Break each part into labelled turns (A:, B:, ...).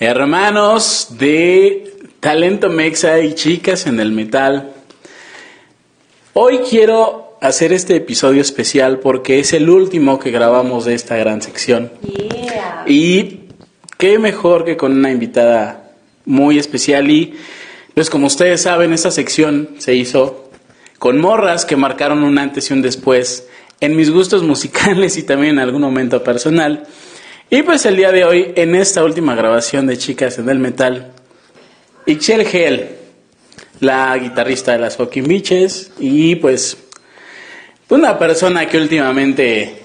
A: Hermanos de Talento Mexa y chicas en el metal. Hoy quiero hacer este episodio especial porque es el último que grabamos de esta gran sección.
B: Yeah.
A: Y qué mejor que con una invitada muy especial y pues como ustedes saben esta sección se hizo con morras que marcaron un antes y un después en mis gustos musicales y también en algún momento personal. Y pues el día de hoy en esta última grabación de Chicas en el Metal, Ixchel Gel, la guitarrista de las Fucking Bitches y pues una persona que últimamente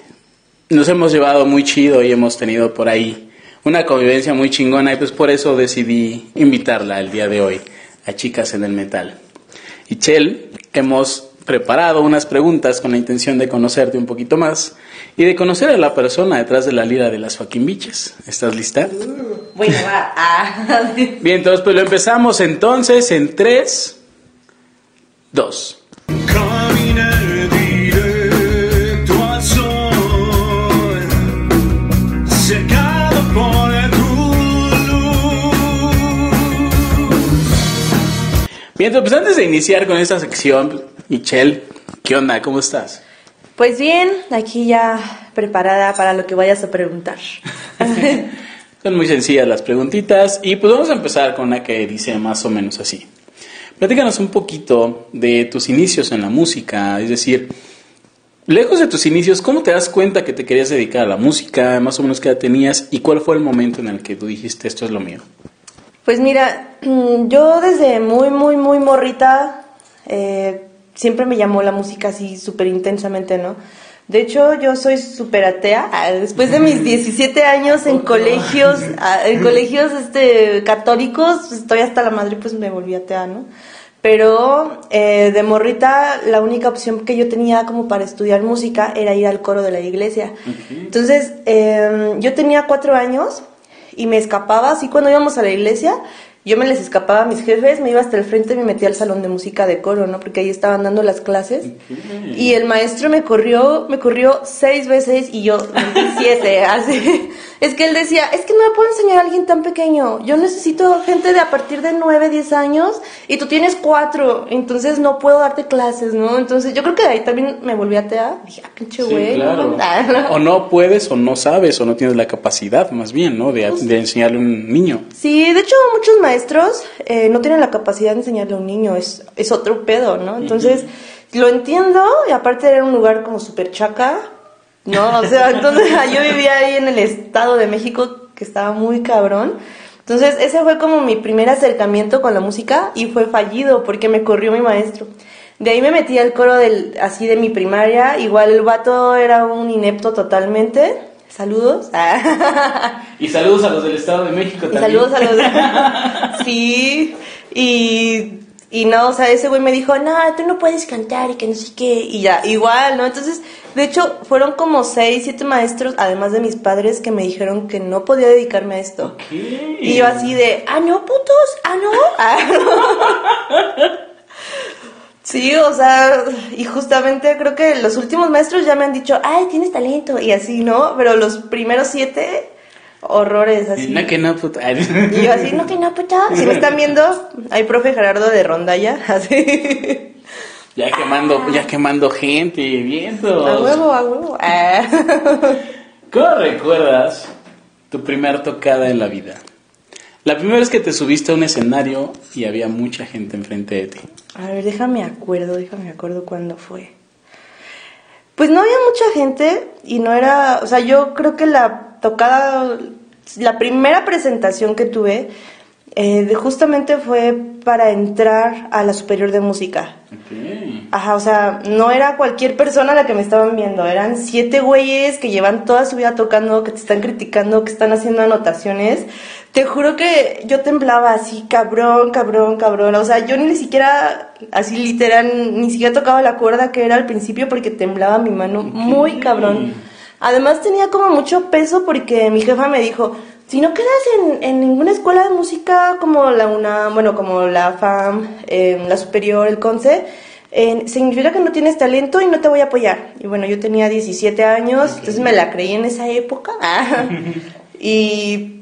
A: nos hemos llevado muy chido y hemos tenido por ahí una convivencia muy chingona y pues por eso decidí invitarla el día de hoy a Chicas en el Metal. Y Chel, hemos preparado unas preguntas con la intención de conocerte un poquito más y de conocer a la persona detrás de la lira de las fucking bitches. ¿Estás lista?
B: Bueno, va. Ah.
A: Bien, entonces pues lo empezamos entonces en 3, 2.
C: Caminé directo al sol, secado por tu luz.
A: Bien, entonces pues antes de iniciar con esta sección, Michelle, ¿qué onda? ¿Cómo estás?
B: Pues bien, aquí ya preparada para lo que vayas a preguntar.
A: Son muy sencillas las preguntitas y pues vamos a empezar con una que dice más o menos así. Platícanos un poquito de tus inicios en la música, es decir, lejos de tus inicios, ¿cómo te das cuenta que te querías dedicar a la música? Más o menos qué edad tenías y cuál fue el momento en el que tú dijiste esto es lo mío.
B: Pues mira, yo desde muy, muy, muy morrita eh, siempre me llamó la música así súper intensamente, ¿no? De hecho, yo soy súper atea. Ah, Después de mis 17 años en colegios, ah, en colegios este, católicos, pues, estoy hasta la madre, pues me volví atea, ¿no? Pero eh, de morrita, la única opción que yo tenía como para estudiar música era ir al coro de la iglesia. Entonces, eh, yo tenía cuatro años y me escapaba, así cuando íbamos a la iglesia, yo me les escapaba a mis jefes, me iba hasta el frente y me metía al salón de música de coro, ¿no? Porque ahí estaban dando las clases. Y el maestro me corrió, me corrió seis veces y yo siete, así. Es que él decía, es que no me puedo enseñar a alguien tan pequeño. Yo necesito gente de a partir de nueve, diez años y tú tienes cuatro, entonces no puedo darte clases, ¿no? Entonces yo creo que de ahí también me volví a tear. Dije, ah, pinche
A: Sí,
B: güey.
A: claro.
B: no".
A: O no puedes o no sabes o no tienes la capacidad, más bien, ¿no? De, de enseñarle a un niño.
B: Sí, de hecho muchos maestros eh, no tienen la capacidad de enseñarle a un niño, es, es otro pedo, ¿no? Entonces, lo entiendo, y aparte era un lugar como súper chaca, ¿no? O sea, entonces yo vivía ahí en el Estado de México, que estaba muy cabrón. Entonces, ese fue como mi primer acercamiento con la música y fue fallido porque me corrió mi maestro. De ahí me metí al coro del, así de mi primaria, igual el vato era un inepto totalmente. Saludos.
A: Y saludos a los del Estado de México
B: Y saludos a los... sí, y, y no, o sea, ese güey me dijo, no, tú no puedes cantar y que no sé qué, y ya, igual, ¿no? Entonces, de hecho, fueron como seis, siete maestros, además de mis padres, que me dijeron que no podía dedicarme a esto. Y yo así de, ah, no, putos, ah, no, ah, no. Sí, o sea, y justamente creo que los últimos maestros ya me han dicho, ay, tienes talento, y así, ¿no? Pero los primeros siete, horrores, así.
A: No, que no, puta.
B: Y yo así, no, que no, puta. Si me están viendo, hay profe Gerardo de Rondalla, así.
A: Ya quemando, ya quemando gente, vientos.
B: A huevo, a huevo. Ah.
A: ¿Cómo recuerdas tu primer tocada en la vida? La primera vez que te subiste a un escenario y había mucha gente enfrente de ti.
B: A ver, déjame acuerdo, déjame acuerdo cuándo fue. Pues no había mucha gente y no era, o sea, yo creo que la tocada, la primera presentación que tuve, eh, justamente fue para entrar a la superior de música. Ajá, o sea, no era cualquier persona la que me estaban viendo, eran siete güeyes que llevan toda su vida tocando, que te están criticando, que están haciendo anotaciones. Te juro que yo temblaba así, cabrón, cabrón, cabrón. O sea, yo ni siquiera, así literal, ni siquiera tocaba la cuerda que era al principio porque temblaba mi mano muy cabrón. Además tenía como mucho peso porque mi jefa me dijo, si no quedas en, en ninguna escuela de música como la una, bueno, como la FAM, eh, la superior, el CONCE, eh, significa que no tienes talento y no te voy a apoyar. Y bueno, yo tenía 17 años, entonces me la creí en esa época. Ah. y,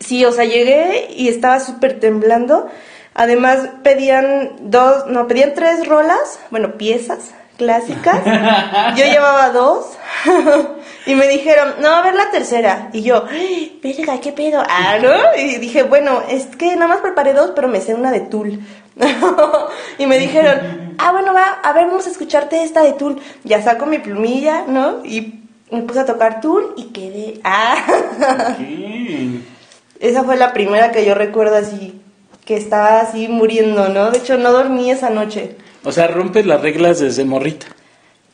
B: Sí, o sea, llegué y estaba súper temblando. Además, pedían dos, no, pedían tres rolas, bueno, piezas clásicas. Yo llevaba dos. y me dijeron, no, a ver la tercera. Y yo, "Ay, verga, ¿qué pedo? Ah, ¿no? Y dije, bueno, es que nada más preparé dos, pero me sé una de Tool. y me dijeron, ah, bueno, va, a ver, vamos a escucharte esta de Tool. Ya saco mi plumilla, ¿no? Y me puse a tocar Tool y quedé, ah. Esa fue la primera que yo recuerdo así, que estaba así muriendo, ¿no? De hecho, no dormí esa noche.
A: O sea, rompes las reglas desde morrita.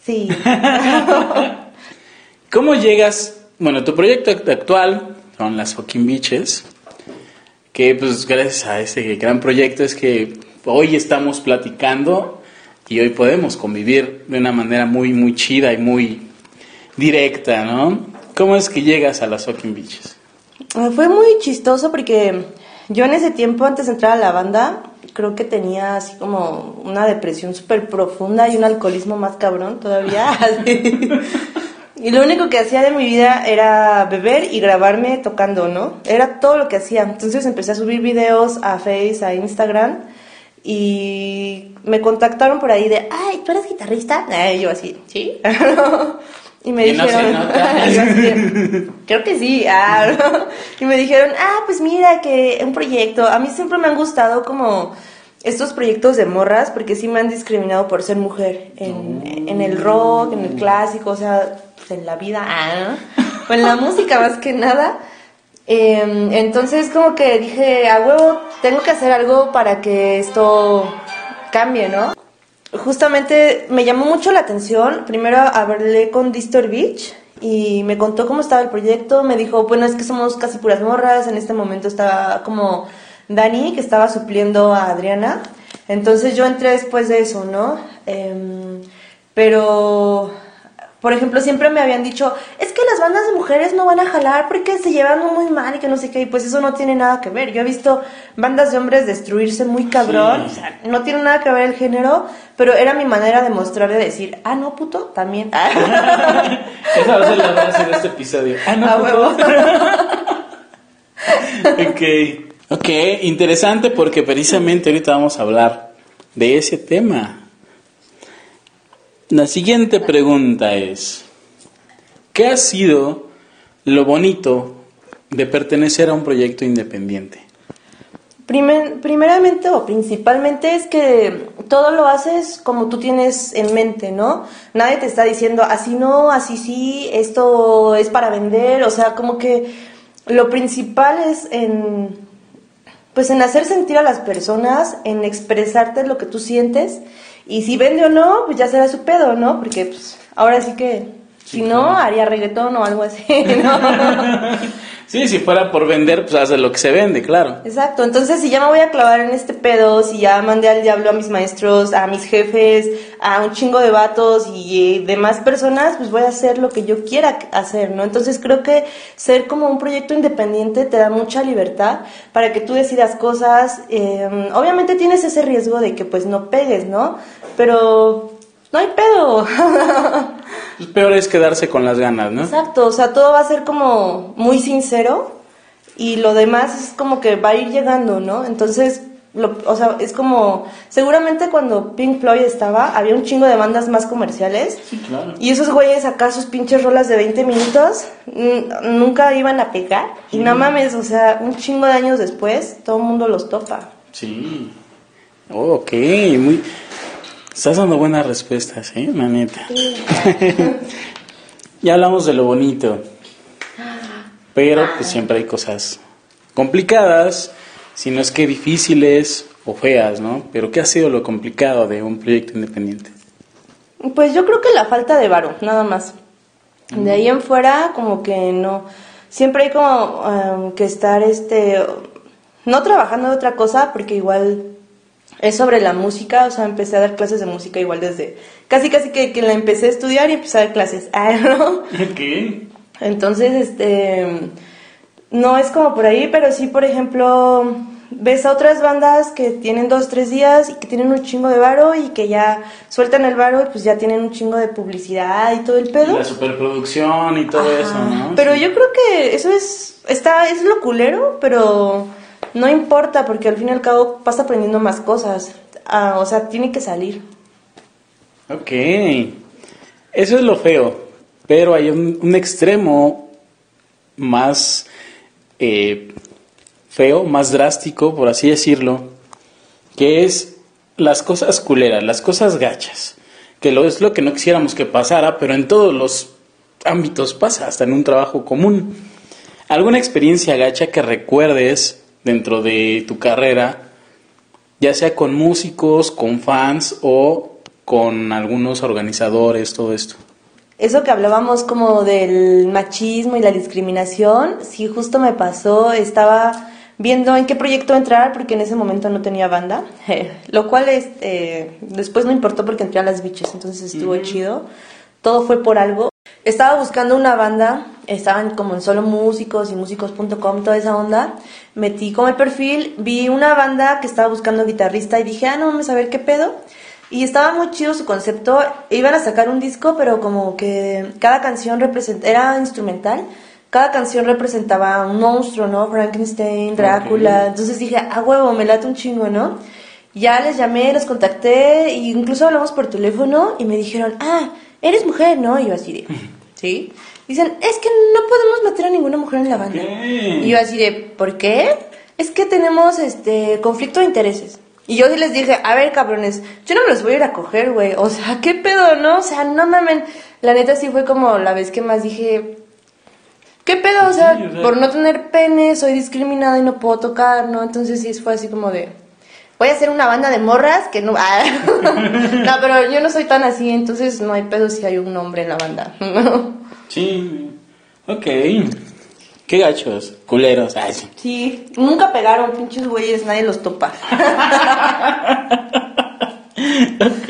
B: Sí.
A: ¿Cómo llegas? Bueno, tu proyecto act- actual son las fucking Beaches, que pues gracias a ese gran proyecto es que hoy estamos platicando y hoy podemos convivir de una manera muy, muy chida y muy directa, ¿no? ¿Cómo es que llegas a las fucking Beaches?
B: Eh, Fue muy chistoso porque yo en ese tiempo, antes de entrar a la banda, creo que tenía así como una depresión súper profunda y un alcoholismo más cabrón todavía. Y lo único que hacía de mi vida era beber y grabarme tocando, ¿no? Era todo lo que hacía. Entonces empecé a subir videos a Face, a Instagram y me contactaron por ahí de, ay, ¿tú eres guitarrista? Y yo así, ¿sí? y me
A: Y no se
B: dijeron, así, creo que sí. ah, ¿no? Y me dijeron, ah, pues mira, que un proyecto. A mí siempre me han gustado como estos proyectos de morras, porque sí me han discriminado por ser mujer en, en el rock, en el clásico, o sea, pues, en la vida, ah, o en la música más que nada. Eh, entonces como que dije, a huevo, tengo que hacer algo para que esto cambie, ¿no? Justamente me llamó mucho la atención. Primero hablé con Distor Beach y me contó cómo estaba el proyecto. Me dijo, bueno, es que somos casi puras morras. En este momento estaba como Dani, que estaba supliendo a Adriana. Entonces yo entré después de eso, ¿no? Em, pero, por ejemplo, siempre me habían dicho, es que las bandas de mujeres no van a jalar porque se llevan muy mal y que no sé qué. Y pues eso no tiene nada que ver. Yo he visto bandas de hombres destruirse muy cabrón.
A: Sí.
B: O sea, no tiene nada que ver el género, pero era mi manera de mostrar, de decir, ah, no, puto, también.
A: Esa va a ser la base de este episodio. Ah, no,
B: A
A: por
B: huevo.
A: favor. ok. Ok, interesante porque precisamente ahorita vamos a hablar de ese tema. La siguiente pregunta es, ¿qué ha sido lo bonito de pertenecer a un proyecto independiente?
B: Primer- primeramente o principalmente es que todo lo haces como tú tienes en mente, ¿no? Nadie te está diciendo así no, así sí, esto es para vender, o sea, como que lo principal es en pues en hacer sentir a las personas, en expresarte lo que tú sientes y si vende o no, pues ya será su pedo, ¿no? Porque pues ahora sí que
A: Sí,
B: si no
A: claro.
B: haría reggaetón o algo así, ¿no?
A: Sí, si fuera por vender, pues hace lo que se vende, claro.
B: Exacto, entonces si ya me voy a clavar en este pedo, si ya mandé al diablo a mis maestros, a mis jefes, a un chingo de vatos y demás personas, pues voy a hacer lo que yo quiera hacer, ¿no? Entonces creo que ser como un proyecto independiente te da mucha libertad para que tú decidas cosas. eh, obviamente tienes ese riesgo de que pues no pegues, ¿no? Pero no hay pedo.
A: Pues peor es quedarse con las ganas, ¿no?
B: Exacto, o sea, todo va a ser como muy sincero y lo demás es como que va a ir llegando, ¿no? Entonces, lo- o sea, es como, seguramente cuando Pink Floyd estaba, había un chingo de bandas más comerciales
A: Sí, claro.
B: y esos güeyes acá sus pinches rolas de 20 minutos nunca iban a pegar y no mames, o sea, un chingo de años después todo el mundo los topa.
A: Sí. Oh, ok, muy... Estás dando buenas respuestas, ¿eh? La neta. ya hablamos de lo bonito. Pero pues siempre hay cosas complicadas, si no es que difíciles o feas, ¿no? Pero ¿qué ha sido lo complicado de un proyecto independiente?
B: Pues yo creo que la falta de varo, nada más. De ahí en fuera, como que no. Siempre hay como em, que estar, este, no trabajando de otra cosa, porque igual es sobre la música. O sea, empecé a dar clases de música igual desde, casi casi que, que la empecé a estudiar y empecé a dar clases. Ah, ¿no?
A: Ok.
B: Entonces, este, no es como por ahí, pero sí, por ejemplo, ves a otras bandas que tienen dos, tres días y que tienen un chingo de varo y que ya sueltan el varo y pues ya tienen un chingo de publicidad y todo el pedo.
A: La superproducción y todo
B: Ajá.
A: eso, ¿no?
B: Pero yo creo que eso es, está, es lo culero, pero no importa porque al fin y al cabo vas aprendiendo más cosas. Ah, o sea, tiene que salir.
A: Ok. Eso es lo feo. Pero hay un, extremo más eh, feo, más drástico, por así decirlo, que es las cosas culeras, las cosas gachas. Que lo es lo que no quisiéramos que pasara, pero en todos los ámbitos pasa, hasta en un trabajo común. ¿Alguna experiencia gacha que recuerdes dentro de tu carrera, ya sea con músicos, con fans o con algunos organizadores, todo esto?
B: Eso que hablábamos como del machismo y la discriminación, sí, justo me pasó, estaba viendo en qué proyecto entrar porque en ese momento no tenía banda, lo cual este, después no importó porque entré a las biches, entonces estuvo chido, todo fue por algo. Estaba buscando una banda, estaban como en solo músicos y músicos.com, toda esa onda. Metí como el perfil, vi una banda que estaba buscando guitarrista y dije, ah, no vamos a ver qué pedo. Y estaba muy chido su concepto. Iban a sacar un disco, pero como que cada canción represent era instrumental. Cada canción representaba un monstruo, ¿no? Frankenstein, Drácula. Entonces dije, ah, huevo, me late un chingo, ¿no? Ya les llamé, les contacté, e incluso hablamos por teléfono y me dijeron, ah, eres mujer, ¿no? Y yo así de, ¿sí? Dicen, es que no podemos meter a ninguna mujer en la banda. Y yo así de, ¿por qué? Es que tenemos este conflicto de intereses. Y yo sí les dije, a ver, cabrones, yo no me los voy a ir a coger, güey. O sea, ¿qué pedo, no? O sea, no mamen. La neta sí fue como la vez que más dije, ¿qué pedo? O sea,
A: Sí, o sea-
B: por no tener pene soy discriminada y no puedo tocar, ¿no? Entonces sí fue así como de, voy a hacer una banda de morras que no... Ah. no, pero yo no soy tan así, entonces no hay pedo si hay un hombre en la banda.
A: Sí. Ok. Qué gachos, culeros. Ay, sí.
B: nunca pegaron, pinches güeyes, nadie los topa.
A: Ok.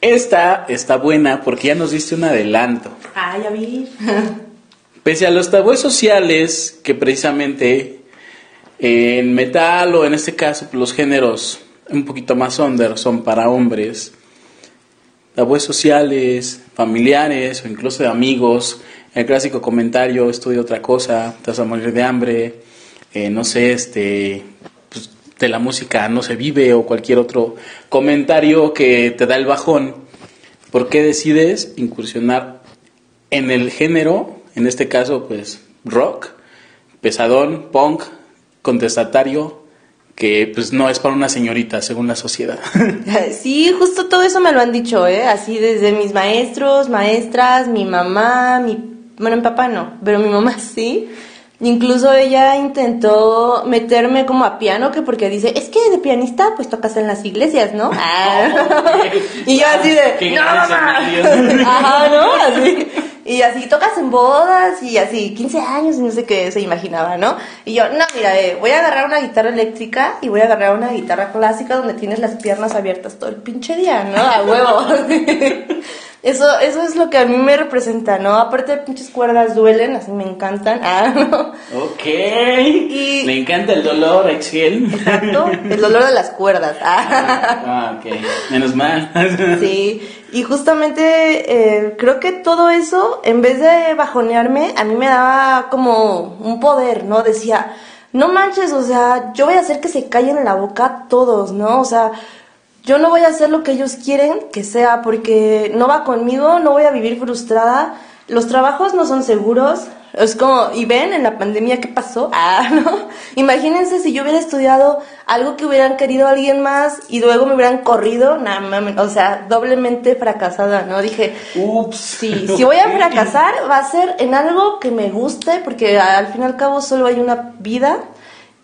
A: Esta está buena porque ya nos diste un adelanto.
B: Ah, ya vi.
A: Pese a los tabúes sociales que precisamente en metal o en este caso pues, los géneros un poquito más under son para hombres, tabúes sociales, familiares o incluso de amigos, el clásico comentario, estudia otra cosa, te vas a morir de hambre, eh, no sé, este, pues, de la música no se vive o cualquier otro comentario que te da el bajón. ¿Por qué decides incursionar en el género, en este caso pues rock, pesadón, punk, contestatario, que pues no es para una señorita según la sociedad?
B: Sí, justo todo eso me lo han dicho, ¿eh? Así desde mis maestros, maestras, mi mamá, mi... Bueno, mi papá no, pero mi mamá sí. Incluso ella intentó meterme como a piano, que porque dice, es que de pianista pues tocas en las iglesias, ¿no? Ah. y yo así de, no, mamá. Ajá, ¿no? Así. Y así tocas en bodas y así 15 años y no sé qué se imaginaba, ¿no? Y yo, no, mira, eh, voy a agarrar una guitarra eléctrica y voy a agarrar una guitarra clásica donde tienes las piernas abiertas todo el pinche día, ¿no? A huevo. Eso, eso es lo que a mí me representa, ¿no? Aparte, pinches cuerdas duelen, así me encantan. Ah, ¿no?
A: ok.
B: Y-
A: Le encanta el dolor, Excel.
B: Exacto. El dolor de las cuerdas. Ah.
A: ah, ok. Menos mal.
B: Sí, y justamente eh, creo que todo eso, en vez de bajonearme, a mí me daba como un poder, ¿no? Decía, no manches, o sea, yo voy a hacer que se callen en la boca todos, ¿no? O sea, yo no voy a hacer lo que ellos quieren que sea, porque no va conmigo, no voy a vivir frustrada, los trabajos no son seguros. Es como, y ven en la pandemia qué pasó. Ah, ¿no? Imagínense si yo hubiera estudiado algo que hubieran querido alguien más y luego me hubieran corrido, nada mames, o sea, doblemente fracasada, ¿no? Dije,
A: Ups.
B: sí, si voy a fracasar va a ser en algo que me guste, porque al fin y al cabo solo hay una vida.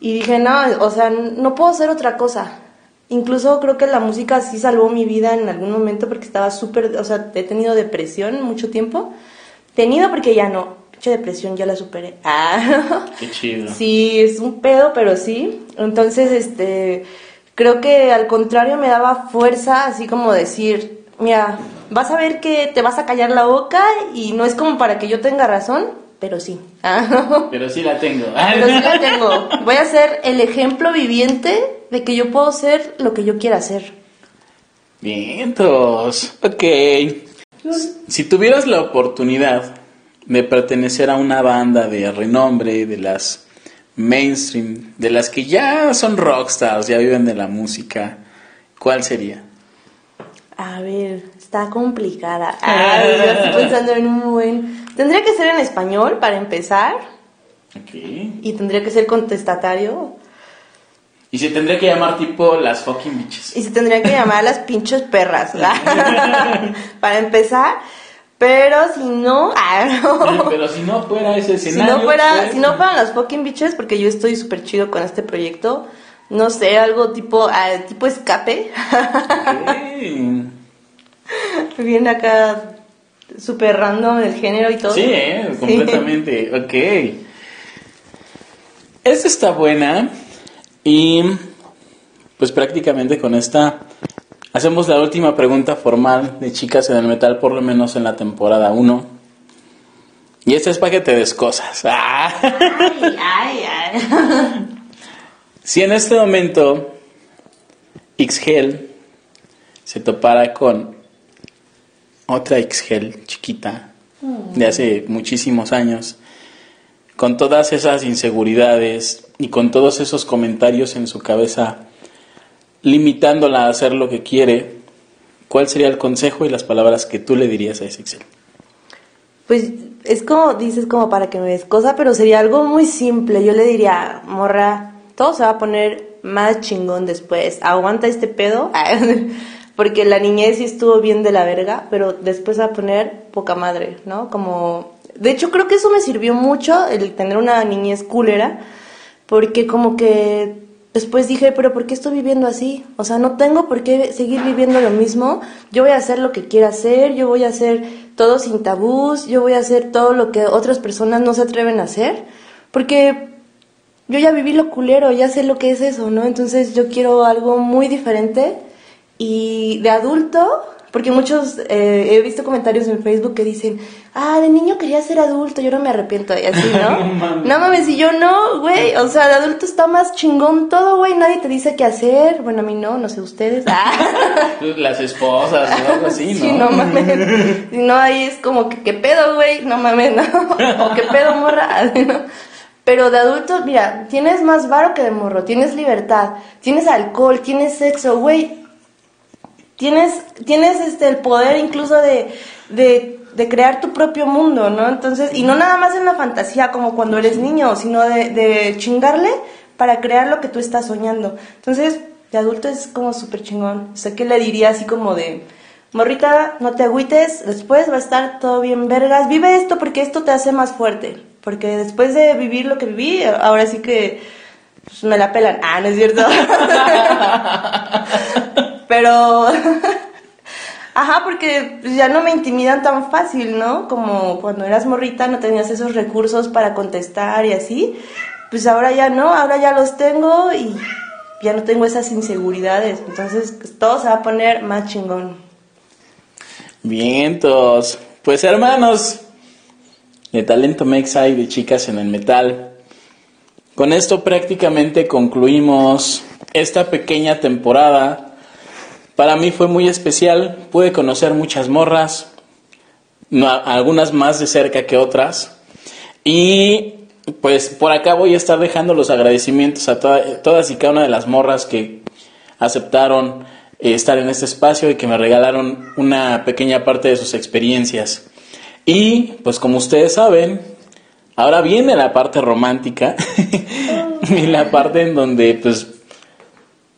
B: Y dije, no, o sea, no puedo hacer otra cosa. Incluso creo que la música sí salvó mi vida en algún momento porque estaba súper, o sea, he tenido depresión mucho tiempo. Tenido porque ya no, pinche depresión ya la superé. Ah,
A: Qué chido.
B: sí, es un pedo, pero sí. Entonces, este, creo que al contrario me daba fuerza, así como decir, mira, vas a ver que te vas a callar la boca y no es como para que yo tenga razón, pero sí. Ah,
A: Pero sí la tengo.
B: pero sí la tengo. Voy a ser el ejemplo viviente de que yo puedo ser lo que yo quiera ser.
A: Vientos. Ok. Si tuvieras la oportunidad de pertenecer a una banda de renombre, de las mainstream, de las que ya son rockstars, ya viven de la música, ¿cuál sería?
B: A ver, está complicada. Ay, yo estoy pensando en un buen. Tendría que ser en español para empezar
A: Ok.
B: y tendría que ser contestatario
A: Y se tendría que llamar tipo las fucking bitches.
B: y se tendría que llamar las pinches perras para empezar. Pero si no, ah, no.
A: Pero si no fuera ese
B: si
A: escenario.
B: no fuera,
A: pues-
B: si no fueran las fucking bitches, porque yo estoy súper chido con este proyecto. No sé, algo tipo, ah, tipo escape.
A: Ok.
B: Viene acá súper random el género y todo.
A: Sí, eh,
B: Sí.
A: completamente. Ok. Esta está buena. Y pues prácticamente con esta hacemos la última pregunta formal de chicas en el metal, por lo menos en la temporada 1. Y esta es para que te des cosas. Ah.
B: Ay, ay, ay.
A: Si en este momento Xgel se topara con otra Xgel chiquita de hace muchísimos años, con todas esas inseguridades y con todos esos comentarios en su cabeza, limitándola a hacer lo que quiere, ¿cuál sería el consejo y las palabras que tú le dirías a ese Xgel?
B: Pues es como, dices como para que me des cosa, pero sería algo muy simple. Yo le diría, morra, todo se va a poner más chingón después. Aguanta este pedo. Porque la niñez sí estuvo bien de la verga, pero después va a poner poca madre, ¿no? Como... De hecho, creo que eso me sirvió mucho, el tener una niñez culera, porque como que después dije, pero ¿por qué estoy viviendo así? O sea, no tengo por qué seguir viviendo lo mismo. Yo voy a hacer lo que quiera hacer, yo voy a hacer todo sin tabús, yo voy a hacer todo lo que otras personas no se atreven a hacer, porque yo ya viví lo culero, ya sé lo que es eso, ¿no? Entonces yo quiero algo muy diferente y de adulto, porque muchos, eh, he visto comentarios en Facebook que dicen, ah, de niño quería ser adulto, yo no me arrepiento y así, ¿no?
A: No mames.
B: no mames, y yo no, güey, o sea, de adulto está más chingón todo, güey, nadie te dice qué hacer, bueno, a mí no, no sé ustedes, ah.
A: Las esposas o algo así, ¿no?
B: Sí, no mames. Si no, ahí es como que, ¿qué pedo, güey? No mames, no. O ¿qué pedo, morra? ¿no? Pero de adulto, mira, tienes más varo que de morro, tienes libertad, tienes alcohol, tienes sexo, güey. Tienes, tienes este, el poder incluso de, de, crear tu propio mundo, ¿no? Entonces, y no nada más en la fantasía como cuando eres niño, sino de, de chingarle para crear lo que tú estás soñando. Entonces, de adulto es como súper chingón. O sea, ¿qué le diría así como de, morrita, no te agüites, después va a estar todo bien vergas, vive esto porque esto te hace más fuerte. Porque después de vivir lo que viví, ahora sí que pues, me la pelan. Ah, no es cierto. Pero, ajá, porque pues, ya no me intimidan tan fácil, ¿no? Como cuando eras morrita no tenías esos recursos para contestar y así. Pues ahora ya no, ahora ya los tengo y ya no tengo esas inseguridades. Entonces pues, todo se va a poner más chingón.
A: Vientos. Pues hermanos, de Talento Mex hay de chicas en el metal. Con esto prácticamente concluimos esta pequeña temporada. Para mí fue muy especial. Pude conocer muchas morras, algunas más de cerca que otras. Y pues por acá voy a estar dejando los agradecimientos a toda- todas y cada una de las morras que aceptaron eh, estar en este espacio y que me regalaron una pequeña parte de sus experiencias. Y pues como ustedes saben, ahora viene la parte romántica y la parte en donde pues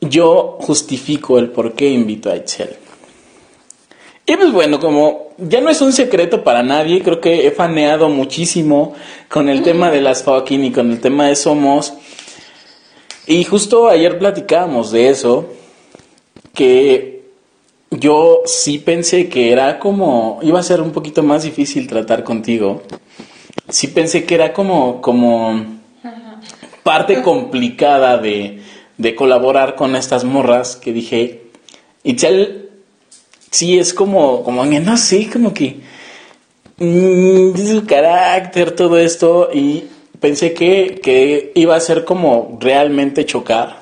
A: yo justifico el por qué invito a Itzel. Y pues bueno, como ya no es un secreto para nadie, creo que he faneado muchísimo con el tema de las fucking y con el tema de Somos. Y justo ayer platicábamos de eso, que yo sí pensé que era como, iba a ser un poquito más difícil tratar contigo. Sí pensé que era como, como parte complicada de, de colaborar con estas morras que dije, Itzel sí es como, como, no sé, como que mm, su carácter, todo esto, y pensé que, que iba a ser como realmente chocar.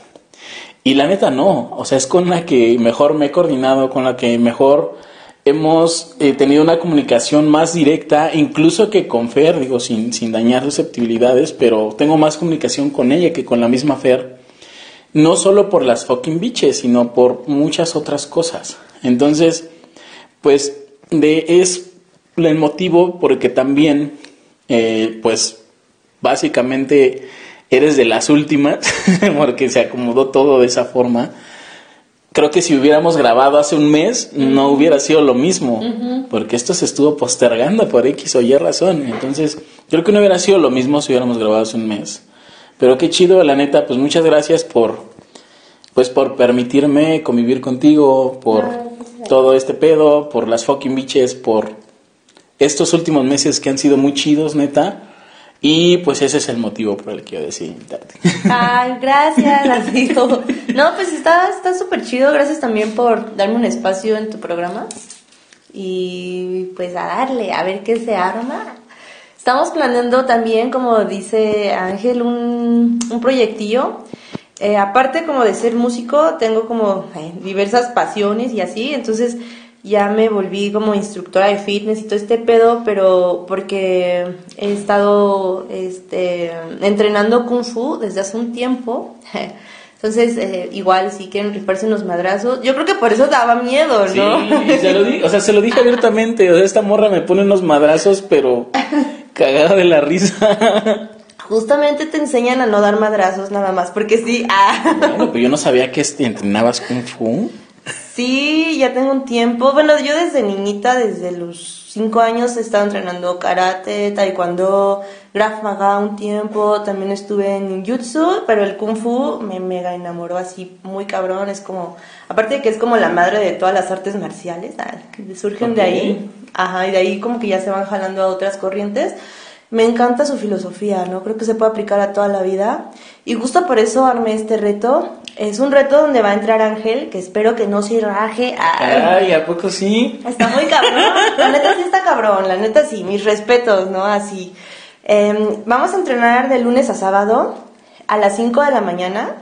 A: Y la neta no, o sea, es con la que mejor me he coordinado, con la que mejor hemos eh, tenido una comunicación más directa, incluso que con Fer, digo, sin, sin dañar susceptibilidades, pero tengo más comunicación con ella que con la misma Fer. No solo por las fucking bitches, sino por muchas otras cosas. Entonces, pues de, es el motivo porque también, eh, pues básicamente eres de las últimas, porque se acomodó todo de esa forma. Creo que si hubiéramos grabado hace un mes, no hubiera sido lo mismo, porque esto se estuvo postergando por X o Y razón. Entonces, creo que no hubiera sido lo mismo si hubiéramos grabado hace un mes. Pero qué chido, la neta, pues muchas gracias por, pues por permitirme convivir contigo, por todo este pedo, por las fucking bitches, por estos últimos meses que han sido muy chidos, neta. Y pues ese es el motivo por el que yo decidí invitarte.
B: Ay, gracias, amigo. No, pues está está súper chido. Gracias también por darme un espacio en tu programa. Y pues a darle, a ver qué se arma. Estamos planeando también, como dice Ángel, un, un proyectillo. Eh, aparte como de ser músico, tengo como eh, diversas pasiones y así. Entonces ya me volví como instructora de fitness y todo este pedo, pero porque he estado este, entrenando kung fu desde hace un tiempo. Entonces, eh, igual si quieren rifarse unos madrazos, yo creo que por eso daba miedo, ¿no?
A: Sí, se lo di- o sea, se lo dije abiertamente. O sea, esta morra me pone unos madrazos, pero cagada de la risa.
B: Justamente te enseñan a no dar madrazos nada más, porque sí, ah,
A: Bueno, pero yo no sabía que entrenabas Kung Fu.
B: sí, ya tengo un tiempo. Bueno, yo desde niñita, desde los cinco años, he estado entrenando karate, taekwondo, Krav Maga un tiempo. También estuve en ninjutsu, pero el kung fu me mega enamoró así, muy cabrón. Es como, aparte de que es como la madre de todas las artes marciales, ah, que surgen de ahí. Ajá, y de ahí como que ya se van jalando a otras corrientes. Me encanta su filosofía, ¿no? Creo que se puede aplicar a toda la vida. Y justo por eso armé este reto. Es un reto donde va a entrar Ángel, que espero que no se raje. Ay,
A: Ay, ¿a poco sí?
B: Está muy cabrón. La neta sí está cabrón. La neta sí. Mis respetos, ¿no? Así. Em, vamos a entrenar de lunes a sábado a las 5 de la mañana.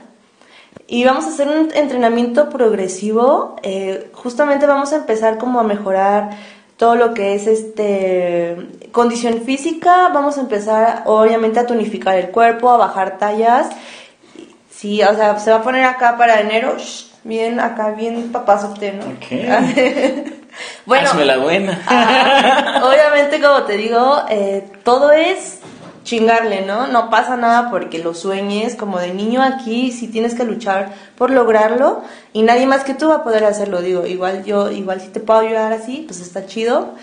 B: Y vamos a hacer un entrenamiento progresivo. eh, justamente vamos a empezar como a mejorar todo lo que es este condición física. Vamos a empezar obviamente a tonificar el cuerpo, a bajar tallas. Sí, o sea, se va a poner acá para enero, shh, bien acá, bien papazote, ¿no?
A: Ok.
B: bueno,
A: Hazme la buena.
B: Obviamente, como te digo, eh, todo es chingarle, ¿no? No pasa nada porque lo sueñes. Como de niño aquí, si tienes que luchar por lograrlo y nadie más que tú va a poder hacerlo. Digo, igual yo, igual si te puedo ayudar así, pues está chido.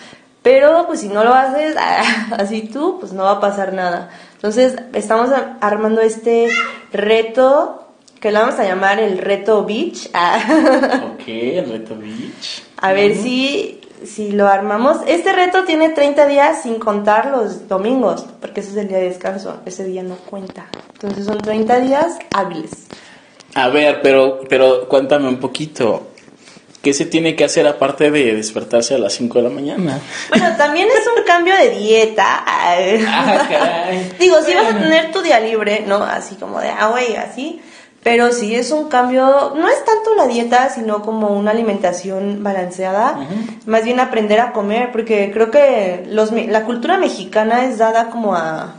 B: Pero pues si no lo haces así tú, pues no va a pasar nada. Entonces, estamos armando este reto que lo vamos a llamar el reto beach.
A: ok, el reto beach.
B: A ver si, si lo armamos. Este reto tiene 30 días sin contar los domingos, porque ese es el día de descanso. Ese día no cuenta. Entonces son 30 días hábiles.
A: A ver, pero, pero cuéntame un poquito. ¿Qué se tiene que hacer aparte de despertarse a las 5 de la mañana?
B: Bueno, también es un cambio de dieta.
A: Ah.
B: Digo, sí vas a tener tu día libre, ¿no? Así como de agua y así. Pero sí es un cambio, no es tanto la dieta, sino como una alimentación balanceada. Más bien aprender a comer, porque creo que los, la cultura mexicana es dada como a,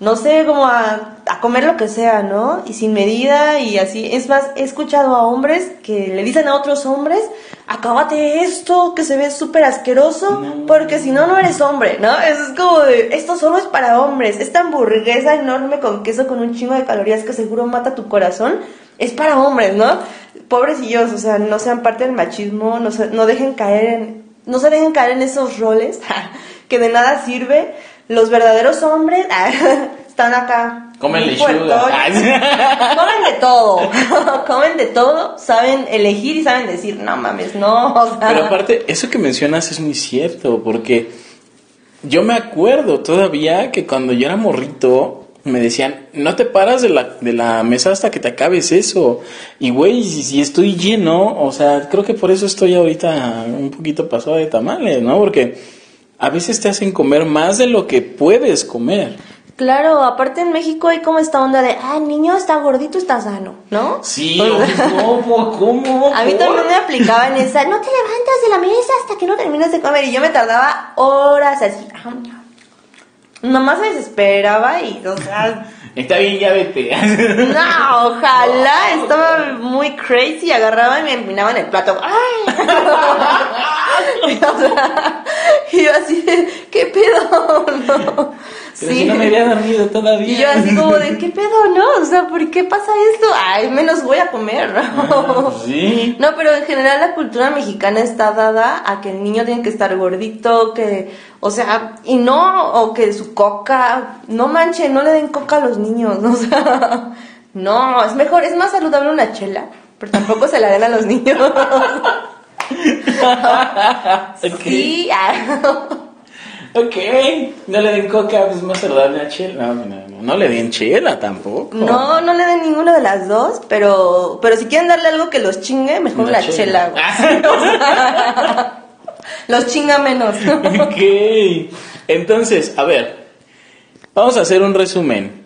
B: no sé, como a comer lo que sea, ¿no? Y sin medida y así. Es más, he escuchado a hombres que le dicen a otros hombres, acábate esto que se ve súper asqueroso,
A: No.
B: porque si no, no eres hombre, ¿no? Eso es como de, esto solo es para hombres. Esta hamburguesa enorme con queso con un chingo de calorías que seguro mata tu corazón, es para hombres, ¿no? Pobrecillos, o sea, no sean parte del machismo, no, se, no dejen caer en, no se dejen caer en esos roles que de nada sirve. Los verdaderos hombres están acá.
A: Comen lechuga.
B: Comen de todo, comen de todo, saben elegir y saben decir, no mames, no, o sea,
A: Pero aparte, eso que mencionas es muy cierto, porque yo me acuerdo todavía que cuando yo era morrito, me decían, no te paras de la, de la mesa hasta que te acabes eso. Y güey, si, si estoy lleno, o sea, creo que por eso estoy ahorita un poquito pasado de tamales, ¿no? Porque a veces te hacen comer más de lo que puedes comer.
B: Claro, aparte en México hay como esta onda de, ah, niño está gordito, está sano, ¿no?
A: Sí, ¿cómo? ¿Cómo?
B: A mí también me aplicaban esa, no te levantas de la mesa hasta que no terminas de comer. Y yo me tardaba horas así. Mamá se desesperaba y, o sea,
A: Está bien, ya vete.
B: no, ojalá, estaba muy crazy. Agarraba y me empinaba en el plato. ¡Ay! Y, o sea, y yo así de, ¿qué pedo? No.
A: Pero si no me había dormido todavía.
B: Y yo así como de, ¿qué pedo, no? O sea, ¿por qué pasa esto? Ay, menos voy a comer, ¿no?
A: Sí.
B: No, pero en general la cultura mexicana está dada a que el niño tiene que estar gordito, que, o sea, y no, o que su coca, no manche, no le den coca a los niños, o sea, no, es mejor, es más saludable una chela, pero tampoco se la den a los niños.
A: Ok.
B: Sí, ah.
A: Ok. No le den coca, pues más saludable a chela. No, no, no, no le den chela tampoco.
B: No, no le den ninguna de las dos, pero, pero si quieren darle algo que los chingue, mejor
A: Una
B: la
A: chela.
B: chela. güey. los chinga menos.
A: ok. Entonces, a ver. Vamos a hacer un resumen.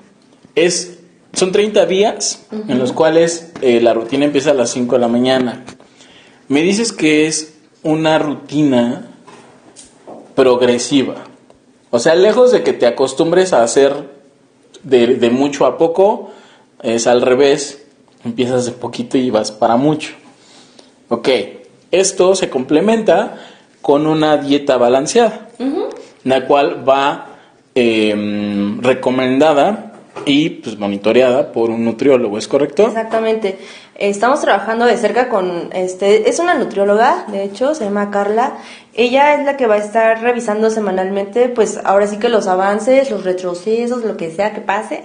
A: Es, son 30 días en los cuales eh, la rutina empieza a las 5 de la mañana. Me dices que es una rutina progresiva. O sea, lejos de que te acostumbres a hacer de, de mucho a poco, es al revés. Empiezas de poquito y vas para mucho. Ok, esto se complementa con una dieta balanceada, la cual va eh, recomendada y pues monitoreada por un nutriólogo, ¿es correcto?
B: Exactamente. Estamos trabajando de cerca con, este, es una nutrióloga, de hecho, se llama Carla. Ella es la que va a estar revisando semanalmente, pues ahora sí que los avances, los retrocesos, lo que sea que pase.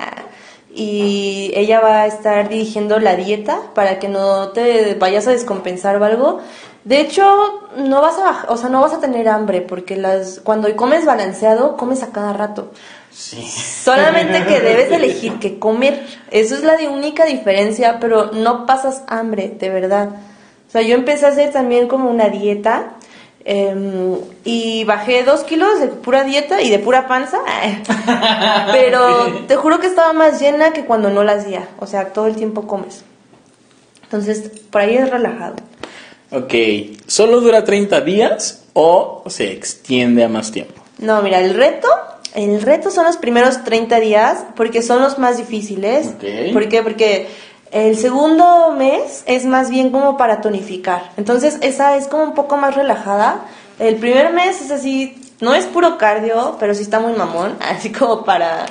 B: Y ella va a estar dirigiendo la dieta para que no te vayas a descompensar o algo. De hecho, no vas a, o sea, no vas a tener hambre porque las, cuando comes balanceado, comes a cada rato.
A: Sí.
B: Solamente que debes elegir qué comer. Eso es la de única diferencia, pero no pasas hambre, de verdad. O sea, yo empecé a hacer también como una dieta em, y bajé dos kilos de pura dieta y de pura panza. pero te juro que estaba más llena que cuando no la hacía. O sea, todo el tiempo comes. Entonces, por ahí es relajado.
A: Ok, ¿solo dura 30 días o se extiende a más tiempo?
B: No, mira, el reto, el reto son los primeros 30 días porque son los más difíciles. ¿Por qué? Porque el segundo mes es más bien como para tonificar. Entonces, esa es como un poco más relajada. El primer mes es así, no es puro cardio, pero sí está muy mamón, así como para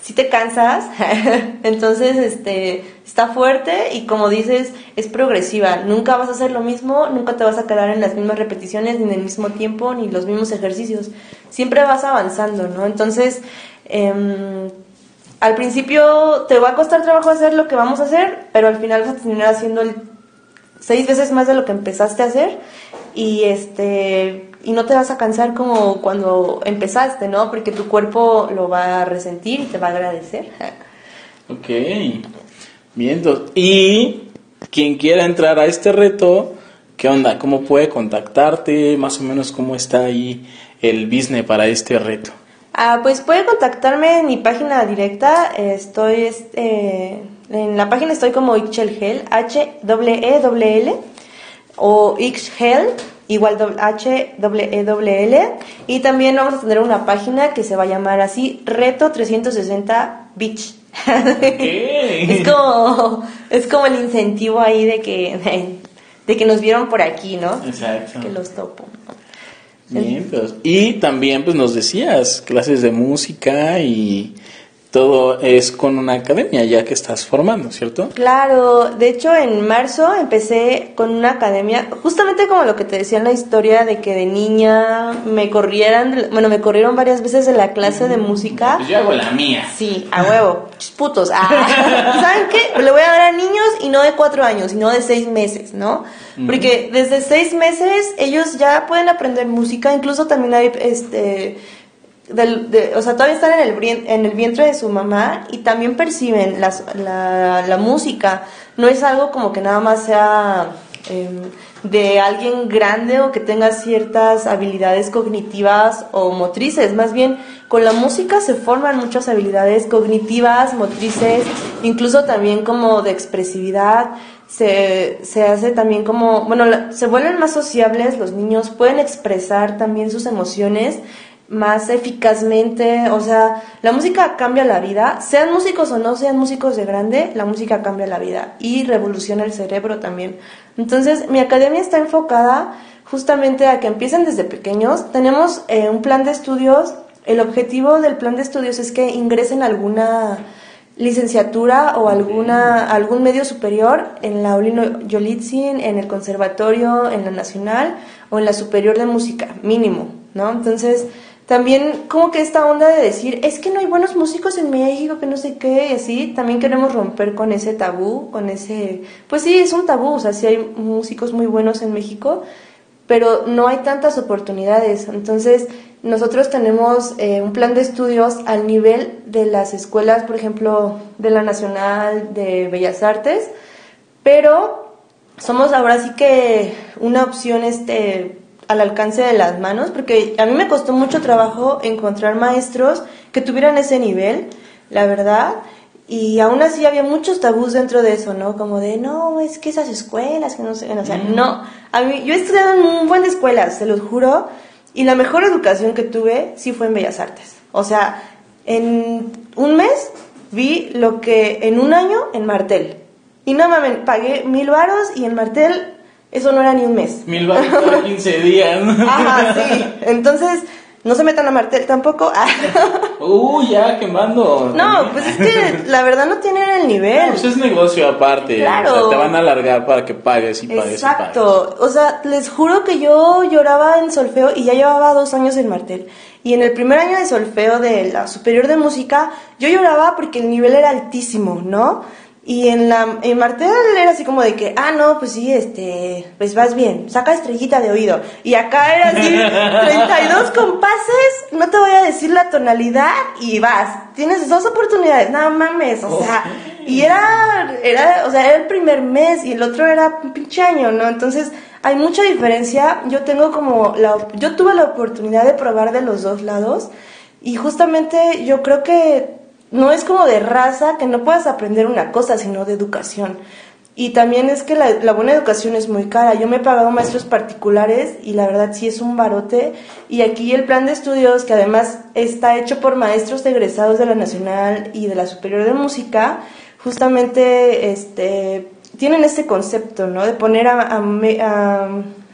B: si te cansas. Entonces, este está fuerte y como dices, es progresiva. Nunca vas a hacer lo mismo, nunca te vas a quedar en las mismas repeticiones, ni en el mismo tiempo, ni los mismos ejercicios. Siempre vas avanzando, ¿no? Entonces, em, al principio te va a costar trabajo hacer lo que vamos a hacer, pero al final vas a terminar haciendo seis veces más de lo que empezaste a hacer y este y no te vas a cansar como cuando empezaste, ¿no? Porque tu cuerpo lo va a resentir y te va a agradecer.
A: Ok, bien. Y quien quiera entrar a este reto, ¿qué onda? ¿Cómo puede contactarte? Más o menos cómo está ahí el business para este reto.
B: Ah, pues puede contactarme en mi página directa. Estoy este, en la página estoy como Ixchelgel, H W E L L o Ixgel igual H W E L L y también vamos a tener una página que se va a llamar así Reto 360 Beach. es como es como el incentivo ahí de que de que nos vieron por aquí, ¿no?
A: Exacto.
B: Que los topo.
A: Bien, pues, y también pues nos decías clases de música y todo es con una academia ya que estás formando, ¿cierto?
B: Claro, de hecho en marzo empecé con una academia, justamente como lo que te decía en la historia de que de niña me corrieran, bueno, me corrieron varias veces de la clase de música.
A: Pues yo hago la mía.
B: Sí, a huevo, putos. Ah, ¿Saben qué? Le voy a dar a niños y no de cuatro años, sino de seis meses, ¿no? Porque desde seis meses ellos ya pueden aprender música, incluso también hay este del- de- o sea, todavía están en el, brien- en el vientre de su mamá y también perciben las- la, la música. No es algo como que nada más sea em, de alguien grande o que tenga ciertas habilidades cognitivas o motrices. Más bien, con la música se forman muchas habilidades cognitivas, motrices, incluso también como de expresividad. Se, se hace también como, bueno, se vuelven más sociables, los niños pueden expresar también sus emociones más eficazmente, o sea, la música cambia la vida, sean músicos o no sean músicos de grande, la música cambia la vida y revoluciona el cerebro también. Entonces, mi academia está enfocada justamente a que empiecen desde pequeños. Tenemos eh, un plan de estudios, el objetivo del plan de estudios es que ingresen alguna licenciatura o alguna algún medio superior en la Olino Yolitzin, en el conservatorio, en la nacional o en la superior de música, mínimo, ¿no? Entonces, también como que esta onda de decir, es que no hay buenos músicos en México, que no sé qué, y así, también queremos romper con ese tabú, con ese, pues sí, es un tabú, o sea, sí hay músicos muy buenos en México, pero no hay tantas oportunidades. Entonces, nosotros tenemos eh, un plan de estudios al nivel de las escuelas, por ejemplo, de la Nacional de Bellas Artes, pero somos ahora sí que una opción este al alcance de las manos, porque a mí me costó mucho trabajo encontrar maestros que tuvieran ese nivel, la verdad, y aún así había muchos tabús dentro de eso, ¿no? Como de, no, es que esas escuelas, que no sé, o sea, no. A mí, yo he estudiado en un buen de escuelas, se los juro, y la mejor educación que tuve sí fue en Bellas Artes. O sea, en un mes vi lo que en un año en Martel. Y no mames, pagué mil varos y en Martel eso no era ni un mes.
A: Mil cada 15 días.
B: Ajá, sí. Entonces, no se metan a Martel tampoco.
A: Uh, ya quemando.
B: No, pues es que la verdad no tienen el nivel.
A: Pues es negocio aparte.
B: Claro.
A: O sea, te van a alargar para que pagues y pagues y
B: Exacto. O sea, les juro que yo lloraba en solfeo y ya llevaba dos años en Martel. Y en el primer año de solfeo de la superior de música, yo lloraba porque el nivel era altísimo, ¿no? Y en la en Martel era así como de que, ah, no, pues sí, este, pues vas bien, saca estrellita de oído. Y acá era así, 32 compases, no te voy a decir la tonalidad y vas. Tienes dos oportunidades, no mames, o sea, y era, era, o sea, era el primer mes y el otro era un pinche año, ¿no? Entonces, hay mucha diferencia. Yo tengo como, la, yo tuve la oportunidad de probar de los dos lados y justamente yo creo que no es como de raza que no puedas aprender una cosa, sino de educación. Y también es que la, buena educación es muy cara. Yo me he pagado maestros particulares y la verdad sí es un barote. Y aquí el plan de estudios, que además está hecho por maestros egresados de la Nacional y de la Superior de Música, justamente este, tienen este concepto, ¿no? De poner a-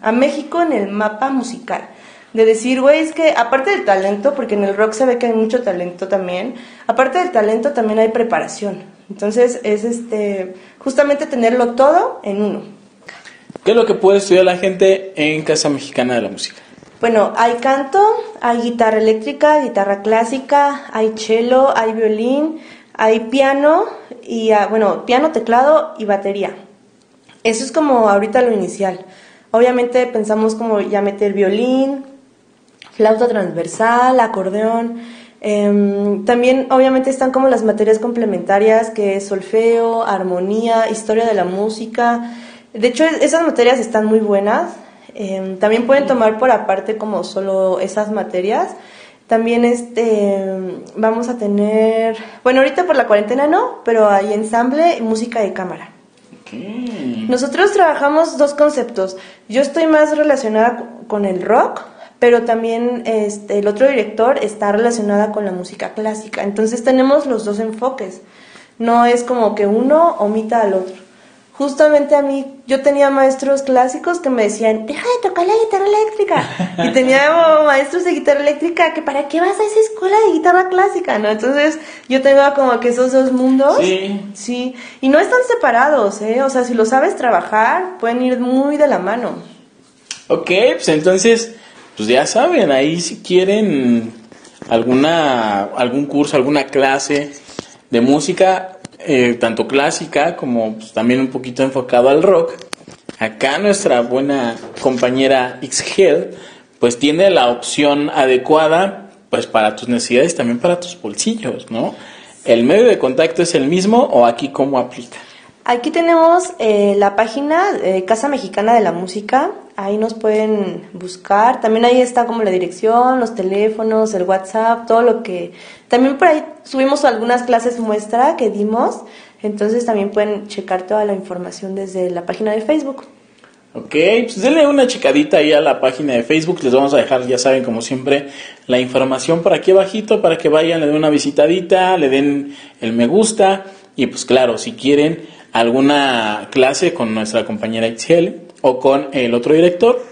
B: a México en el mapa musical. De decir, güey, es que aparte del talento, porque en el rock se ve que hay mucho talento también, aparte del talento también hay preparación. Entonces es este justamente tenerlo todo en uno.
A: ¿Qué es lo que puede estudiar la gente en Casa Mexicana de la Música?
B: Bueno, hay canto, hay guitarra eléctrica, guitarra clásica, hay cello, hay violín, hay piano y ah, bueno, piano, teclado y batería. Eso es como ahorita lo inicial. Obviamente pensamos como ya meter violín, flauta transversal, acordeón. em, también obviamente están como las materias complementarias que es solfeo, armonía, historia de la música. De hecho, es- esas materias están muy buenas. Em, también pueden tomar por aparte como solo esas materias. También este vamos a tener, bueno, ahorita por la cuarentena no, pero hay ensamble y música de cámara. Nosotros trabajamos dos conceptos. Yo estoy más relacionada co- con el rock, pero también este, el otro director está relacionada con la música clásica. Entonces tenemos los dos enfoques. No es como que uno omita al otro. Justamente a mí, yo tenía maestros clásicos que me decían, deja de tocar la guitarra eléctrica. Y tenía maestros de guitarra eléctrica que, ¿para qué vas a esa escuela de guitarra clásica? ¿no? Entonces yo tengo como que esos dos mundos.
A: Sí.
B: Sí, y no están separados, ¿eh? O sea, si lo sabes trabajar, pueden ir muy de la mano.
A: Ok, pues entonces, pues ya saben, ahí si quieren alguna, algún curso, alguna clase de música, eh, tanto clásica como pues, también un poquito enfocado al rock, acá nuestra buena compañera Xgel, pues tiene la opción adecuada, pues para tus necesidades, también para tus bolsillos, ¿no? ¿El medio de contacto es el mismo o aquí cómo aplica?
B: Aquí tenemos eh, la página eh, Casa Mexicana de la Música. Ahí nos pueden buscar. También ahí está como la dirección, los teléfonos, el WhatsApp, todo lo que... También por ahí subimos algunas clases muestra que dimos. Entonces también pueden checar toda la información desde la página de Facebook.
A: Ok, pues denle una checadita ahí a la página de Facebook. Les vamos a dejar, ya saben, como siempre, la información por aquí abajito para que vayan, le den una visitadita, le den el me gusta. Y pues claro, si quieren alguna clase con nuestra compañera Itziel o con el otro director,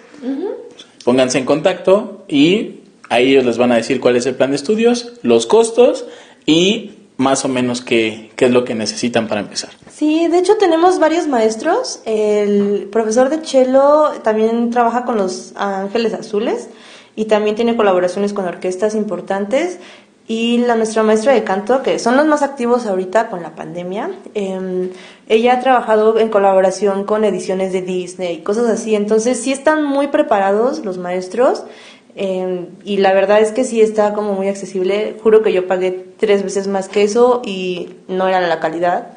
A: pónganse en contacto y ahí ellos les van a decir cuál es el plan de estudios, los costos y más o menos qué, qué es lo que necesitan para empezar.
B: Sí, de hecho tenemos varios maestros. El profesor de cello también trabaja con los Ángeles Azules y también tiene colaboraciones con orquestas importantes. Y la nuestra maestra de canto, que son los más activos ahorita con la pandemia, eh, ella ha trabajado en colaboración con ediciones de Disney y cosas así. Entonces sí están muy preparados los maestros. eh, y la verdad es que sí está como muy accesible. Juro que yo pagué tres veces más que eso y no era la calidad.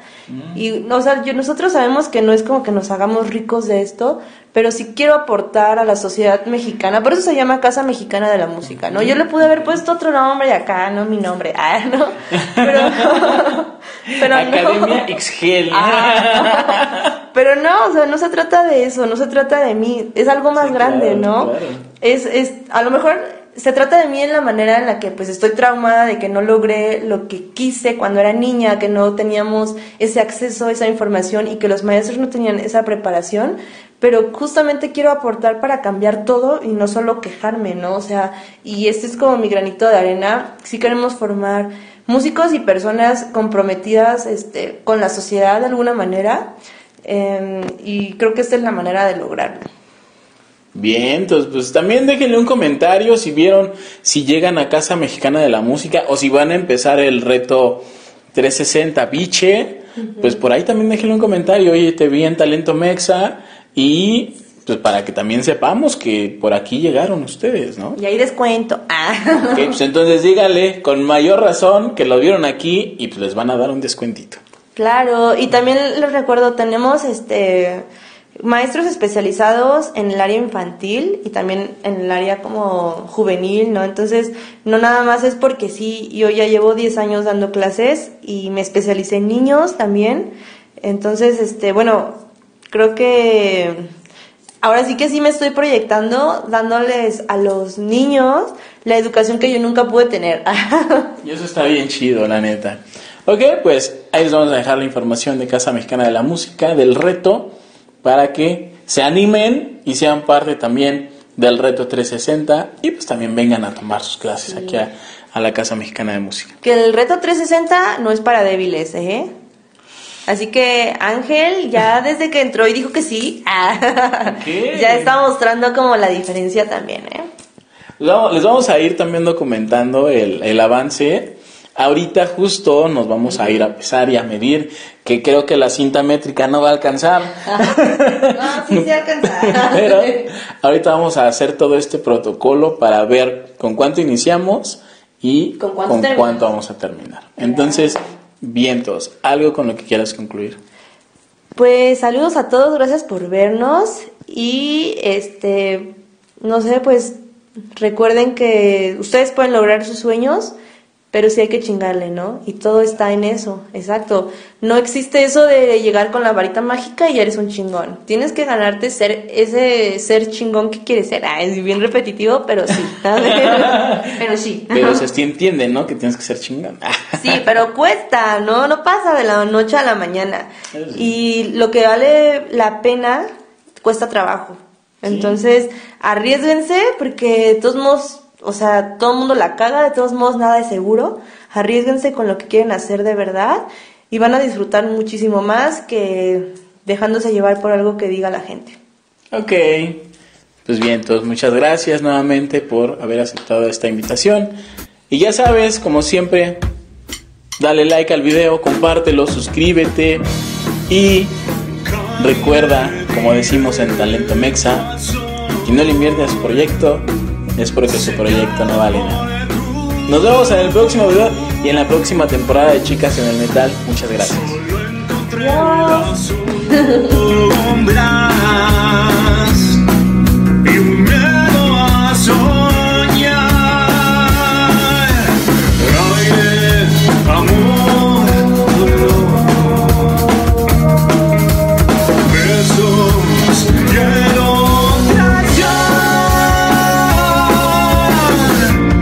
B: Y, o sea, yo- nosotros sabemos que no es como que nos hagamos ricos de esto, pero sí quiero aportar a la sociedad mexicana. Por eso se llama Casa Mexicana de la Música, ¿no? Yo le pude haber puesto otro nombre acá, no mi nombre, ah, ¿no? Pero, pero no.
A: Academia Xgel.
B: Ah, pero no, o sea, no se trata de eso, no se trata de mí, es algo más
A: Sí,
B: grande,
A: claro,
B: ¿no?
A: claro.
B: Es, es, a lo mejor se trata de mí en la manera en la que pues estoy traumada de que no logré lo que quise cuando era niña, que no teníamos ese acceso, esa información y que los maestros no tenían esa preparación, pero justamente quiero aportar para cambiar todo y no solo quejarme, ¿no? O sea, y este es como mi granito de arena, si queremos formar músicos y personas comprometidas este, con la sociedad de alguna manera, eh, y creo que esta es la manera de lograrlo.
A: Bien, entonces pues también déjenle un comentario si vieron, si llegan a Casa Mexicana de la Música o si van a empezar el reto 360 Biche, pues por ahí también déjenle un comentario, oye, te vi en Talento Mexa y pues para que también sepamos que por aquí llegaron ustedes, ¿no?
B: Y ahí descuento. Ah.
A: Ok, pues entonces díganle con mayor razón que lo vieron aquí y pues les van a dar un descuentito.
B: Claro, y también les recuerdo, tenemos este maestros especializados en el área infantil y también en el área como juvenil, ¿no? Entonces, no nada más es porque sí, yo ya llevo 10 años dando clases y me especialicé en niños también. Entonces, este, bueno, creo que ahora sí que sí me estoy proyectando dándoles a los niños la educación que yo nunca pude tener.
A: Y eso está bien chido, la neta. Ok, pues ahí les vamos a dejar la información de Casa Mexicana de la Música, del reto, para que se animen y sean parte también del reto 360 y pues también vengan a tomar sus clases aquí a, a la Casa Mexicana de Música.
B: Que el reto 360 no es para débiles, ¿eh? Así que Ángel ya desde que entró y dijo que sí, ya está mostrando como la diferencia también, ¿eh?
A: Les vamos, les vamos a ir también documentando el, el avance. Ahorita justo nos vamos a ir a pesar y a medir, que creo que la cinta métrica no va a alcanzar.
B: No, sí se alcanza.
A: Pero ahorita vamos a hacer todo este protocolo para ver con cuánto iniciamos y
B: ¿Con
A: con,
B: cuánto
A: vamos a terminar. Entonces, vientos, algo con lo que quieras concluir.
B: Pues saludos a todos, gracias por vernos y este, no sé, pues recuerden que ustedes pueden lograr sus sueños, pero sí hay que chingarle, ¿no? Y todo está en eso, exacto. No existe eso de llegar con la varita mágica y ya eres un chingón. Tienes que ganarte ser ese ser chingón que quieres ser. Ah, es bien repetitivo, pero sí. pero sí.
A: Pero se sí entiende, ¿no? Que tienes que ser chingón.
B: Sí, pero cuesta, ¿no? No pasa de la noche a la mañana.
A: Sí.
B: Y lo que vale la pena cuesta trabajo. Entonces, arriesguense porque de todos modos, o sea, todo el mundo la caga, de todos modos nada es seguro. Arriesguense con lo que quieren hacer de verdad y van a disfrutar muchísimo más que dejándose llevar por algo que diga la gente.
A: Ok. Pues bien, entonces muchas gracias nuevamente por haber aceptado esta invitación. Y ya sabes, como siempre, dale like al video, compártelo, suscríbete y recuerda, como decimos en Talento Mexa, quien no le invierte a su proyecto es porque su proyecto no vale nada. Nos vemos en el próximo video y en la próxima temporada de Chicas en el Metal. Muchas gracias.